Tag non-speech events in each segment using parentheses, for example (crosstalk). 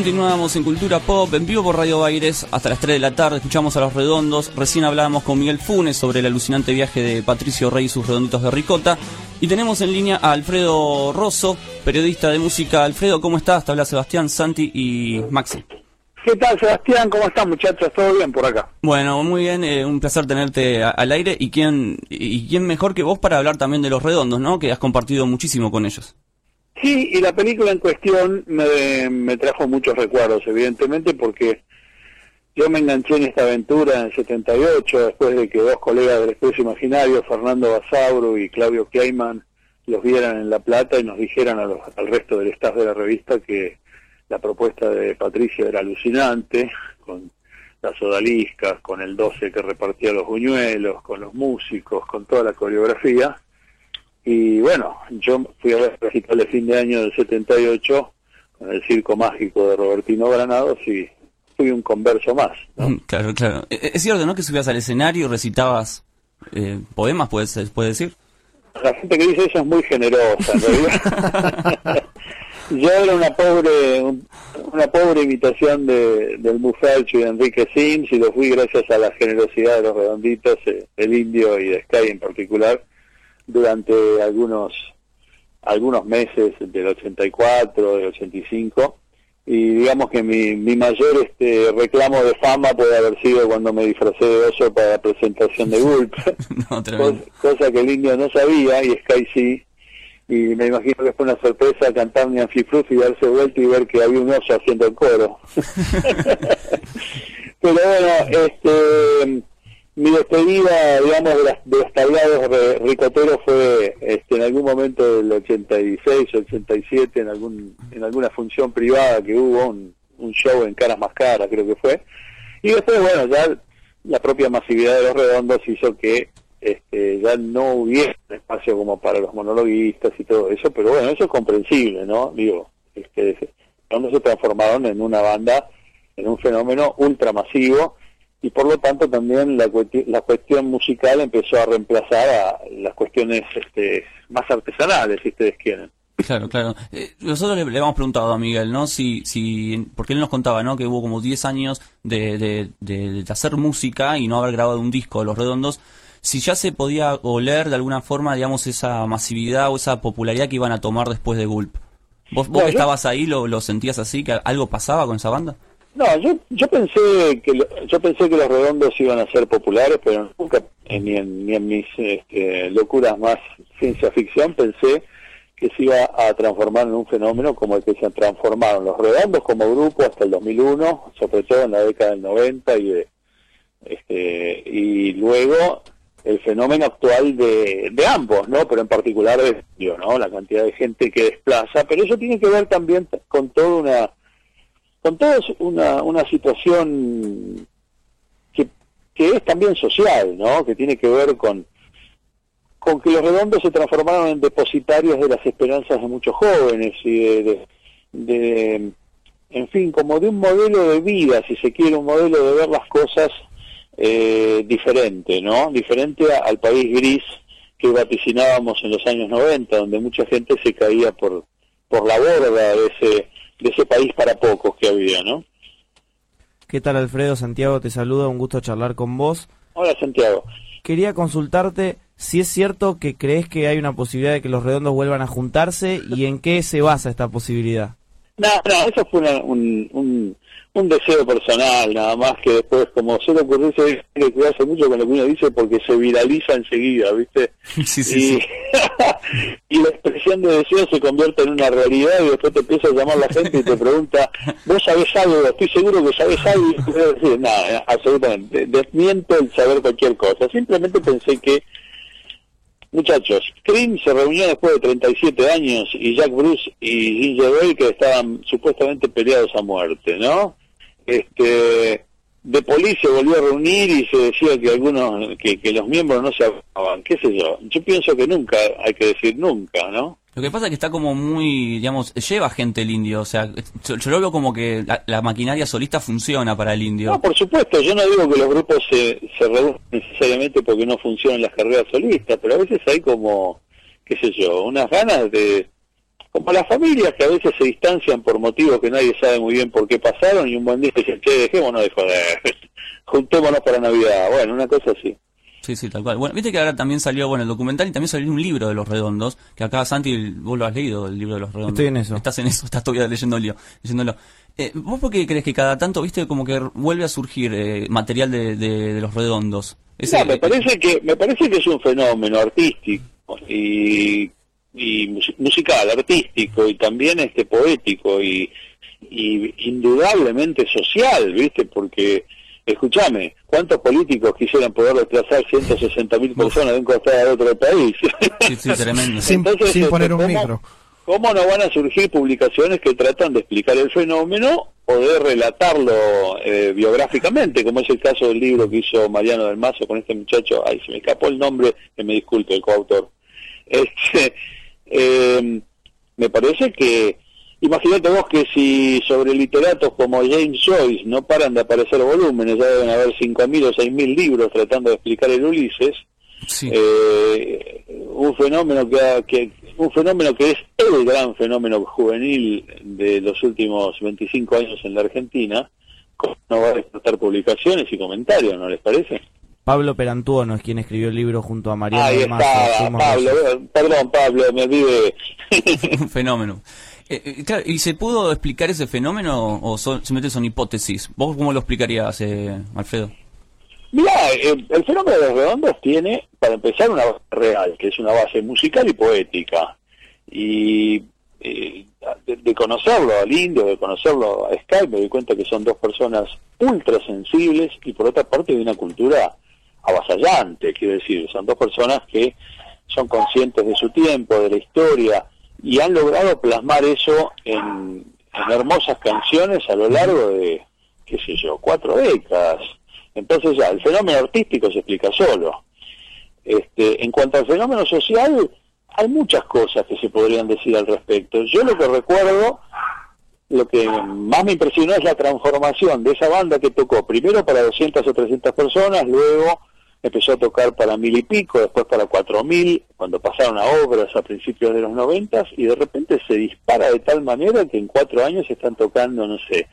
Continuamos en Cultura Pop, en vivo por Radio Baires, hasta las 3 de la tarde, escuchamos a Los Redondos, recién hablábamos con Miguel Funes sobre el alucinante viaje de Patricio Rey y sus redonditos de ricota, y tenemos en línea a Alfredo Rosso, periodista de música. Alfredo, ¿cómo estás? Te habla Sebastián, Santi y Maxi. ¿Qué tal, Sebastián? ¿Cómo están, muchachos? ¿Todo bien por acá? Bueno, muy bien, eh, un placer tenerte al aire, y quién, y quién mejor que vos para hablar también de Los Redondos, ¿no? Que has compartido muchísimo con ellos. Sí, y la película en cuestión me, me trajo muchos recuerdos, evidentemente, porque yo me enganché en esta aventura en el 78, después de que dos colegas del Expreso Imaginario, Fernando Basauro y Claudio Kleiman, los vieran en La Plata y nos dijeran a los, al resto del staff de la revista que la propuesta de Patricia era alucinante, con las odaliscas, con el 12 que repartía los buñuelos, con los músicos, con toda la coreografía y bueno, yo fui a ver el recital de fin de año del 78 con el Circo Mágico de Robertino Granados y fui un converso más. Mm, claro, claro. E, e, es cierto, ¿no? Que subías al escenario y recitabas eh, poemas, puedes, puede decir. La gente que dice eso es muy generosa, en realidad. (laughs) yo era una pobre una pobre imitación de, del Buffalcho y de Enrique Sims y lo fui gracias a la generosidad de los redonditos, eh, el indio y de Sky en particular, durante algunos algunos meses del 84, del 85 y digamos que mi, mi mayor este reclamo de fama puede haber sido cuando me disfracé de oso para la presentación de (laughs) Gulp, (laughs) cosa, que el indio no sabía y Sky sí, y me imagino que fue una sorpresa cantar mi y darse vuelta y ver que había un oso haciendo el coro. (laughs) Pero bueno, este mi despedida, digamos, de, los tablados ricoteros fue este, en algún momento del 86, 87, en algún en alguna función privada que hubo, un, show en Caras Más Caras, creo que fue. Y después, bueno, ya la propia masividad de los redondos hizo que este, ya no hubiera espacio como para los monologuistas y todo eso, pero bueno, eso es comprensible, ¿no? Digo, este, donde se transformaron en una banda, en un fenómeno ultramasivo, y por lo tanto también la, la cuestión musical empezó a reemplazar a las cuestiones este, más artesanales, si ustedes quieren. Claro, claro. Eh, nosotros le, hemos preguntado a Miguel, ¿no? Si, si, porque él nos contaba, ¿no? Que hubo como 10 años de, de, de, hacer música y no haber grabado un disco de Los Redondos. Si ya se podía oler de alguna forma, digamos, esa masividad o esa popularidad que iban a tomar después de Gulp. ¿Vos, vos que estabas ahí, lo, lo sentías así, que algo pasaba con esa banda? No, yo, yo pensé que yo pensé que los redondos iban a ser populares, pero nunca ni en, ni en mis este, locuras más ciencia ficción pensé que se iba a transformar en un fenómeno como el que se transformaron los redondos como grupo hasta el 2001, sobre todo en la década del 90 y este y luego el fenómeno actual de, de ambos, ¿no? Pero en particular de ¿no? La cantidad de gente que desplaza, pero eso tiene que ver también con toda una con todo una, una situación que, que es también social, ¿no? Que tiene que ver con, con que los redondos se transformaron en depositarios de las esperanzas de muchos jóvenes y de, de, en fin, como de un modelo de vida, si se quiere, un modelo de ver las cosas eh, diferente, ¿no? Diferente al país gris que vaticinábamos en los años 90, donde mucha gente se caía por, por la borda de ese de ese país para pocos que había, ¿no? ¿Qué tal Alfredo? Santiago te saluda, un gusto charlar con vos. Hola Santiago. Quería consultarte si es cierto que crees que hay una posibilidad de que los redondos vuelvan a juntarse y en qué se basa esta posibilidad. No, no, eso fue un, un deseo personal, nada más que después, como suele ocurrirse, que cuidarse mucho con lo que uno dice porque se viraliza enseguida, ¿viste? (laughs) Sí, sí, y, (laughs) y la expresión de deseo se convierte en una realidad y después te empieza a llamar la gente y te pregunta, ¿vos sabés algo? Estoy seguro que sabés algo y te voy decir, nada, absolutamente, desmiento el saber cualquier cosa. Simplemente pensé que Muchachos, Cream se reunió después de 37 años y Jack Bruce y Ginger Baker estaban supuestamente peleados a muerte, ¿no? este de policía volvió a reunir y se decía que algunos que, que los miembros no se hablaban, qué sé yo. Yo pienso que nunca, hay que decir nunca, ¿no? Lo que pasa es que está como muy, digamos, lleva gente el indio, o sea, yo, lo veo como que la, maquinaria solista funciona para el indio. No, por supuesto, yo no digo que los grupos se, se necesariamente porque no funcionan las carreras solistas, pero a veces hay como, qué sé yo, unas ganas de, como las familias que a veces se distancian por motivos que nadie sabe muy bien por qué pasaron y un buen día dicen, che, dejémonos de joder, (laughs) juntémonos para Navidad. Bueno, una cosa así. Sí, sí, tal cual. Bueno, viste que ahora también salió, bueno, el documental y también salió un libro de Los Redondos, que acá Santi, vos lo has leído, el libro de Los Redondos. Estoy en eso. Estás en eso, (laughs) estás todavía leyéndolo. leyéndolo. Eh, ¿Vos por qué crees que cada tanto, viste, como que vuelve a surgir eh, material de, de, Los Redondos? Ese, me parece que me parece que es un fenómeno artístico y, y musical, artístico y también este poético y, y indudablemente social, viste, porque escúchame, ¿cuántos políticos quisieran poder desplazar 160 mil personas de un costado a otro país? Sí, sí, (laughs) tremendo. sin, este, poner un micro. ¿Cómo no van a surgir publicaciones que tratan de explicar el fenómeno o de relatarlo eh, biográficamente, como es el caso del libro que hizo Mariano del Mazo con este muchacho, ay, se me escapó el nombre, que me disculpe, el coautor. (laughs) Este, eh, me parece que Imagínate vos que si sobre literatos como James Joyce no paran de aparecer volúmenes, ya deben haber 5.000 o 6.000 libros tratando de explicar el Ulises, eh, un fenómeno que, un fenómeno que es el gran fenómeno juvenil de los últimos 25 años en la Argentina, no va a despertar publicaciones y comentarios, ¿no les parece? Pablo Perantuono es quien escribió el libro junto a Mariano Ahí está, Pablo, perdón Pablo, me olvidé. (laughs) un fenómeno. Eh, eh, claro, ¿Y se pudo explicar ese fenómeno o simplemente son hipótesis? ¿Vos cómo lo explicarías, eh, Alfredo? Mira, el, fenómeno de los redondos tiene, para empezar, una base real, que es una base musical y poética. Y de, conocerlo al indio, de conocerlo a Skype, me doy cuenta que son dos personas ultra sensibles y por otra parte de una cultura avasallante, quiero decir, son dos personas que son conscientes de su tiempo, de la historia, y han logrado plasmar eso en, hermosas canciones a lo largo de, qué sé yo, cuatro décadas. Entonces ya, el fenómeno artístico se explica solo. Este, en cuanto al fenómeno social, hay muchas cosas que se podrían decir al respecto. Yo lo que recuerdo, lo que más me impresionó es la transformación de esa banda que tocó primero para 200 o 300 personas, luego empezó a tocar para mil y pico, después para cuatro mil, cuando pasaron a obras a principios de los noventas, y de repente se dispara de tal manera que en cuatro años están tocando, no sé,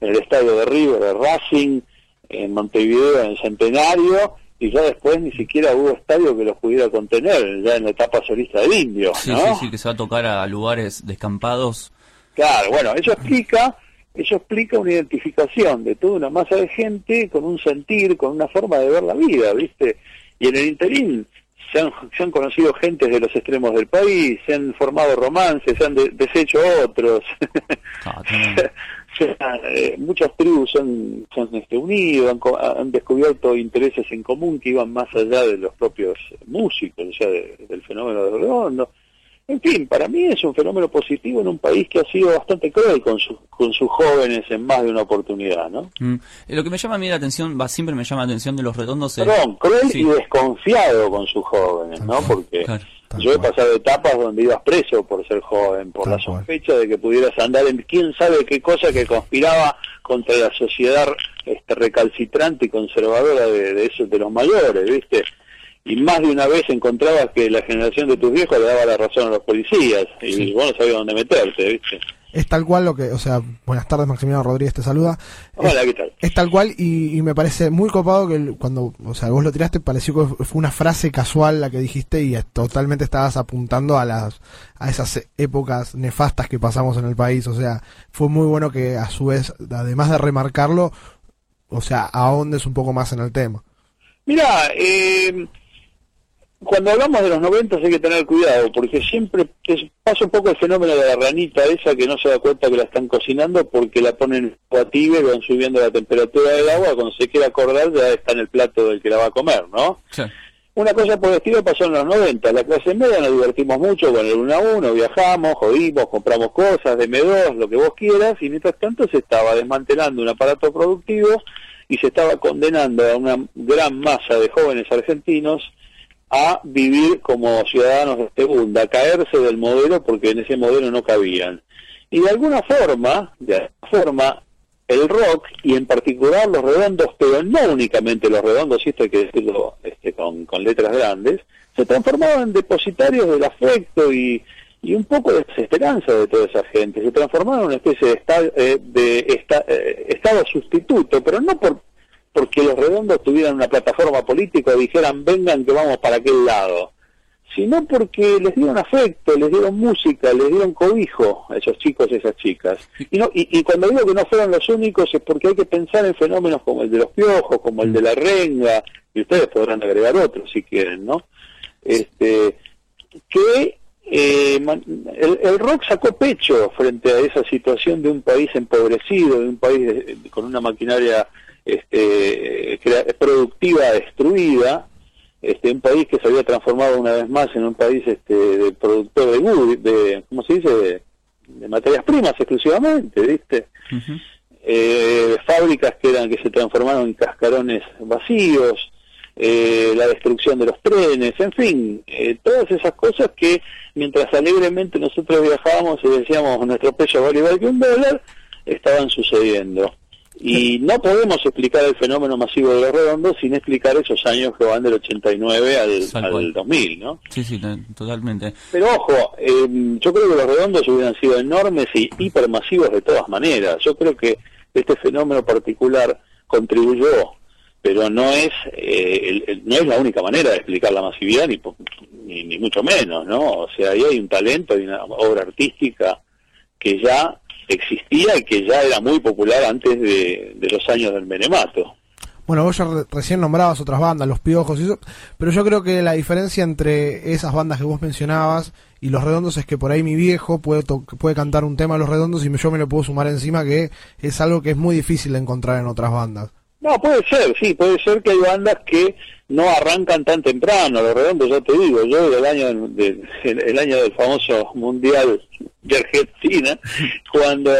en el estadio de River, de Racing, en Montevideo, en Centenario, y ya después ni siquiera hubo estadio que los pudiera contener, ya en la etapa solista del Indio. Sí, sí, sí, que se va a tocar a lugares descampados. Claro, bueno, eso explica eso explica una identificación de toda una masa de gente con un sentir, con una forma de ver la vida, ¿viste? Y en el interín se han, se han conocido gentes de los extremos del país, se han formado romances, se han deshecho otros. Ah, (laughs) eh, muchas tribus se han, este, unido, han, han, descubierto intereses en común que iban más allá de los propios músicos, o sea, del fenómeno de redondo. En fin, para mí es un fenómeno positivo en un país que ha sido bastante cruel con, con sus jóvenes en más de una oportunidad, ¿no? Mm. Eh, lo que me llama a mí la atención, va, siempre me llama la atención de los redondos... Perdón, cruel y desconfiado con sus jóvenes, ¿no? Porque yo he pasado etapas donde ibas preso por ser joven, por la sospecha de que pudieras andar en quién sabe qué cosa que conspiraba contra la sociedad este, recalcitrante y conservadora de, de, esos, de los mayores, ¿viste? Y más de una vez encontrabas que la generación de tus viejos le daba la razón a los policías y vos no sabías dónde meterte, ¿viste? Es tal cual lo que, o sea, buenas tardes Maximiliano Rodríguez te saluda. Hola, ¿qué tal? Es tal cual y, me parece muy copado que cuando, o sea, vos lo tiraste pareció que fue una frase casual la que dijiste y totalmente estabas apuntando a las a esas épocas nefastas que pasamos en el país, o sea, fue muy bueno que a su vez, además de remarcarlo, o sea, ahondes un poco más en el tema. Mira, eh, cuando hablamos de los 90 hay que tener cuidado, porque siempre pasa un poco el fenómeno de la ranita esa que no se da cuenta que la están cocinando porque la ponen a tibia y van subiendo la temperatura del agua, cuando se quiere acordar ya está en el plato del que la va a comer, ¿no? Una cosa por el estilo pasó en los 90, la clase media nos divertimos mucho con el 1 a 1, viajamos, jodimos, compramos cosas, de M2, lo que vos quieras, y mientras tanto se estaba desmantelando un aparato productivo y se estaba condenando a una gran masa de jóvenes argentinos a vivir como ciudadanos de segunda, a caerse del modelo porque en ese modelo no cabían. Y de alguna forma, de alguna forma, el rock, y en particular los redondos, pero no únicamente los redondos, y esto hay que decirlo este, con, letras grandes, se transformaban en depositarios del afecto y, y un poco de desesperanza de toda esa gente. Se transformaron en una especie de, eh, de eh, estado sustituto, pero no por porque los redondos tuvieran una plataforma política y dijeran vengan que vamos para aquel lado, sino porque les dieron afecto, les dieron música, les dieron cobijo a esos chicos y esas chicas. Y, no, y, cuando digo que no fueron los únicos es porque hay que pensar en fenómenos como el de los piojos, como el de la renga, y ustedes podrán agregar otros si quieren, ¿no? Este, que eh, el, el rock sacó pecho frente a esa situación de un país empobrecido, de un país de- con una maquinaria este, crea- productiva destruida, este, un país que se había transformado una vez más en un país este, de productor de, de ¿cómo se dice? De, de materias primas exclusivamente, ¿viste? Eh, fábricas que eran que se transformaron en cascarones vacíos, eh, la destrucción de los trenes, en fin, eh, todas esas cosas que mientras alegremente nosotros viajábamos y decíamos nuestro peso vale igual que un dólar, estaban sucediendo. Y (laughs) no podemos explicar el fenómeno masivo de los redondos sin explicar esos años que van del 89 al, al cual. 2000, ¿no? Sí, sí, to- totalmente. Pero ojo, eh, yo creo que los redondos hubieran sido enormes y hipermasivos de todas maneras. Yo creo que este fenómeno particular contribuyó, pero no es eh, el- el- no es la única manera de explicar la masividad ni, ni ni mucho menos, ¿no? O sea, ahí hay un talento, hay una obra artística que ya existía y que ya era muy popular antes de, los años del menemato. Bueno, vos ya re- recién nombrabas otras bandas, Los Piojos y eso, pero yo creo que la diferencia entre esas bandas que vos mencionabas y Los Redondos es que por ahí mi viejo puede, puede cantar un tema de Los Redondos y yo me lo puedo sumar encima, que es algo que es muy difícil de encontrar en otras bandas. No, puede ser, sí, puede ser que hay bandas que no arrancan tan temprano. Los redondos, ya te digo, yo del año del, el, el año del famoso Mundial de Argentina, (laughs) cuando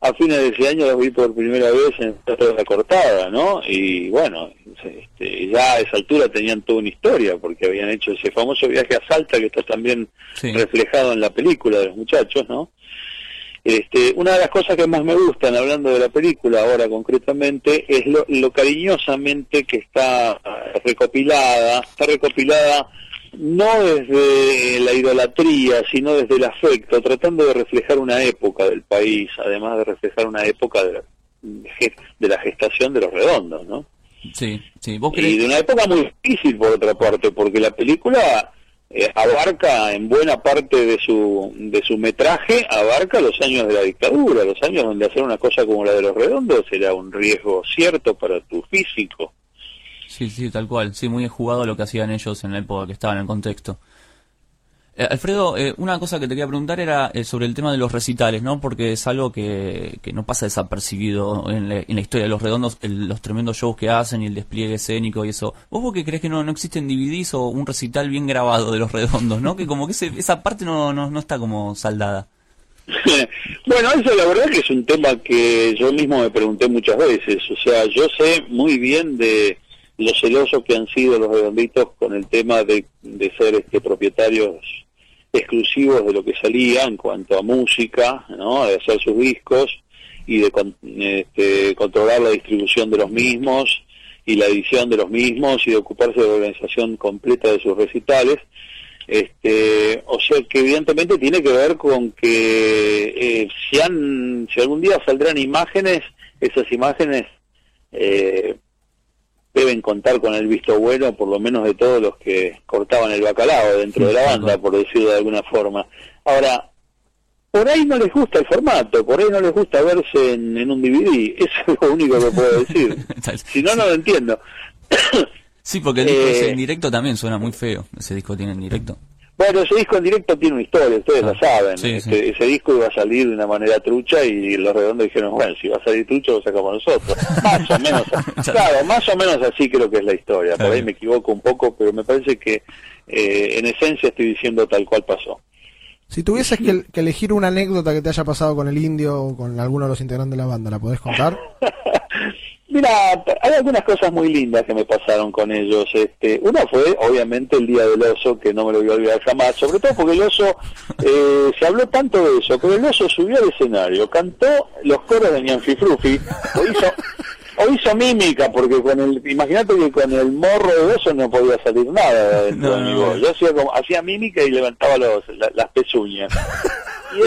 a fines de ese año los vi por primera vez en Teatro de la Cortada, ¿no? Y bueno, este, ya a esa altura tenían toda una historia, porque habían hecho ese famoso viaje a Salta que está también Sí. reflejado en la película de los muchachos, ¿no? Este, una de las cosas que más me gustan, hablando de la película ahora concretamente, es lo, lo cariñosamente que está recopilada. Está recopilada no desde la idolatría, sino desde el afecto, tratando de reflejar una época del país, además de reflejar una época de la, de la gestación de los redondos, ¿no? Sí, sí. ¿Vos Y crees? de una época muy difícil, por otra parte, porque la película eh, abarca en buena parte de su, de su metraje, abarca los años de la dictadura, los años donde hacer una cosa como la de los redondos era un riesgo cierto para tu físico. Sí, sí, tal cual. Sí, muy jugado lo que hacían ellos en la época que estaban en el contexto. Eh, Alfredo, eh, una cosa que te quería preguntar era eh, sobre el tema de los recitales, ¿no? Porque es algo que, que no pasa desapercibido en la, historia de los redondos, el- los tremendos shows que hacen y el despliegue escénico y eso. ¿Vos por qué crees que no, no existen DVDs o un recital bien grabado de los redondos, ¿no? Que como que ese- esa parte no, no, no está como saldada. (laughs) bueno, eso la verdad que es un tema que yo mismo me pregunté muchas veces. O sea, yo sé muy bien de lo celosos que han sido los redonditos con el tema de, de ser este, propietarios exclusivos de lo que salía en cuanto a música, ¿no? de hacer sus discos y de con- este, controlar la distribución de los mismos y la edición de los mismos y de ocuparse de la organización completa de sus recitales. Este, o sea que evidentemente tiene que ver con que eh, si, han, si algún día saldrán imágenes, esas imágenes eh, deben contar con el visto bueno, por lo menos de todos los que cortaban el bacalao dentro de la banda, por decirlo de alguna forma. Ahora, por ahí no les gusta el formato, por ahí no les gusta verse en, en un DVD, (laughs) eso es lo único que puedo decir. (laughs) si no, no lo entiendo. Sí, porque el disco Eh, ese en directo también suena muy feo. Ese disco tiene en directo. Bueno, ese disco en directo tiene una historia, ustedes Ah, la saben. sí, Este, sí. Ese disco iba a salir de una manera trucha y los redondos dijeron, bueno, si va a salir trucha lo sacamos nosotros. (laughs) Más o menos, claro, más o menos así creo que es la historia. Por ahí me equivoco un poco, pero me parece que eh, en esencia estoy diciendo tal cual pasó. Si tuvieses que, que elegir una anécdota que te haya pasado con el indio o con alguno de los integrantes de la banda, ¿la podés contar? (laughs) Mira, hay algunas cosas muy lindas que me pasaron con ellos. Este, una fue, obviamente, el día del oso, que no me lo voy a olvidar jamás, sobre todo porque el oso, eh, se habló tanto de eso, pero el oso subió al escenario, cantó los coros de Ñanfifrufi, lo hizo, o hizo mímica, porque con el, imagínate que con el morro de oso no podía salir nada dentro No, de mi voz. Yo hacía, como, hacía mímica y levantaba los, la- las pezuñas. y,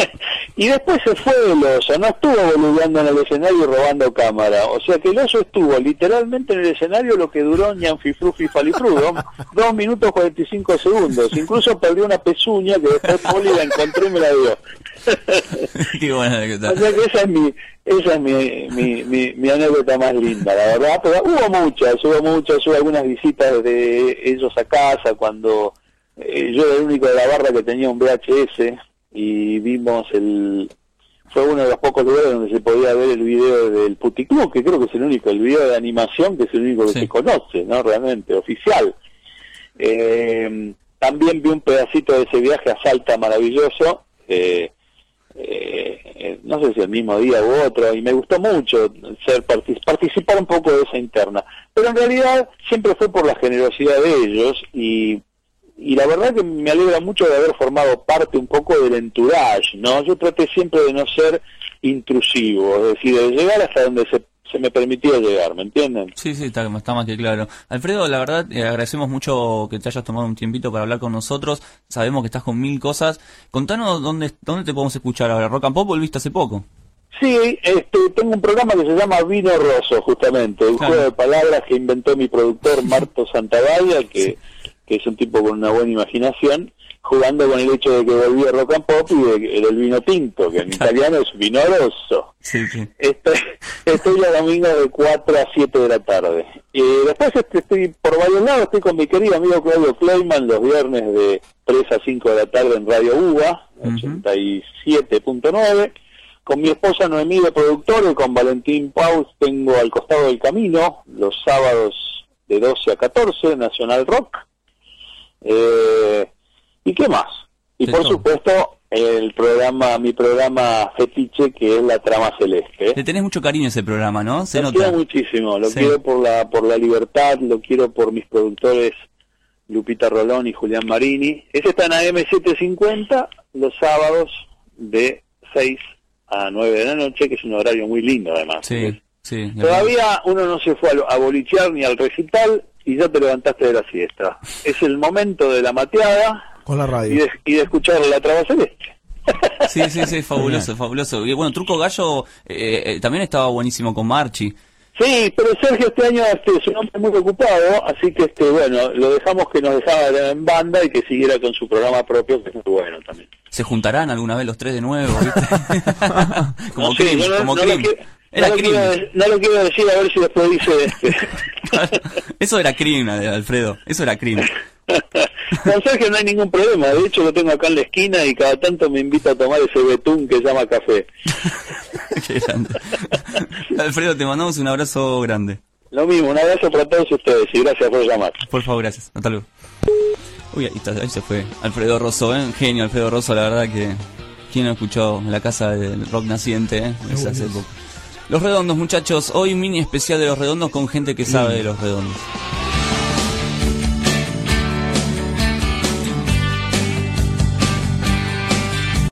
(laughs) y después se fue el oso, no estuvo boludeando en el escenario y robando cámara. O sea que el oso estuvo literalmente en el escenario lo que duró ñanfifru fifalifru, dos, (laughs) dos minutos 45 segundos. Incluso perdió una pezuña que después Poli la encontró y me la dio. (laughs) Qué buena anécdota. O sea que esa es mi, esa es mi, mi, mi, mi anécdota más linda, la verdad. Pero hubo muchas, hubo muchas, hubo algunas visitas de ellos a casa cuando eh, yo era el único de la barra que tenía un VHS y vimos el... Fue uno de los pocos lugares donde se podía ver el video del Puticlub, que creo que es el único, el video de animación que es el único que Sí. se conoce, ¿no? Realmente, oficial. Eh, también vi un pedacito de ese viaje a Salta maravilloso, eh, eh, eh, no sé si el mismo día u otro, y me gustó mucho ser partic- participar un poco de esa interna. Pero en realidad siempre fue por la generosidad de ellos y, y la verdad que me alegra mucho de haber formado parte un poco del entourage, ¿no? Yo traté siempre de no ser intrusivo, es decir, de llegar hasta donde se, se me permitía llegar, ¿me entienden? Sí, sí, está, está más que claro. Alfredo, la verdad, eh, agradecemos mucho que te hayas tomado un tiempito para hablar con nosotros. Sabemos que estás con mil cosas. Contanos dónde, dónde te podemos escuchar ahora. Rock and Pop volviste hace poco. Sí, este, tengo un programa que se llama Vino Rosso, justamente, un Claro. juego de palabras que inventó mi productor Marto Santagaya, que, que es un tipo con una buena imaginación, jugando con el hecho de que volvía rock and pop y de- del vino tinto, que en italiano es vino rosso. Sí, sí. Estoy, estoy los domingos de 4 a 7 de la tarde. Y después este, estoy por varios lados, estoy con mi querido amigo Claudio Kleiman los viernes de 3 a 5 de la tarde en Radio UBA, Ujú. 87.9. Con mi esposa Noemí de productor y con Valentín Paus tengo Al Costado del Camino, los sábados de 12 a 14, Nacional Rock. Eh, ¿Y qué más? Y por supuesto el programa, mi programa fetiche que es La Trama Celeste. Le tenés mucho cariño a ese programa, ¿no? Se lo nota. quiero muchísimo, lo Sí. quiero por la por la libertad, lo quiero por mis productores Lupita Rolón y Julián Marini. Ese está en AM750 los sábados de 6 a 9 de la noche, que es un horario muy lindo además. Sí, sí. Todavía uno no se fue a, a bolichear ni al recital y ya te levantaste de la siesta. Es el momento de la mateada Con la y radio. de, y de escuchar la traba celeste. Sí, sí, sí, fabuloso, fabuloso. Y bueno, Truco Gallo eh, eh, también estaba buenísimo con Marchi. Sí, pero Sergio este año este, es un hombre muy ocupado, así que este bueno, lo dejamos que nos dejara en banda y que siguiera con su programa propio, que es muy bueno también. ¿Se juntarán alguna vez los tres de nuevo, viste? (laughs) (laughs) como No yo no, como no Cream. lo quiero, Era no, lo Cream. quiero, no lo quiero decir a ver si después dice este. (laughs) Eso era Cream, Alfredo. Eso era Cream. (laughs) Con Sergio no hay ningún problema, de hecho lo tengo acá en la esquina y cada tanto me invita a tomar ese betún que llama café. (laughs) Qué grande. Alfredo, te mandamos un abrazo grande. Lo mismo, un abrazo para todos ustedes y gracias por llamar. Por favor, gracias. Hasta luego. Uy, ahí, está, ahí se fue. Alfredo Rosso, ¿eh? Genio Alfredo Rosso, la verdad que... ¿Quién no escuchó la casa del rock naciente, eh? Esa hace poco. Los redondos, muchachos. Hoy un mini especial de los redondos con gente que sabe de los redondos.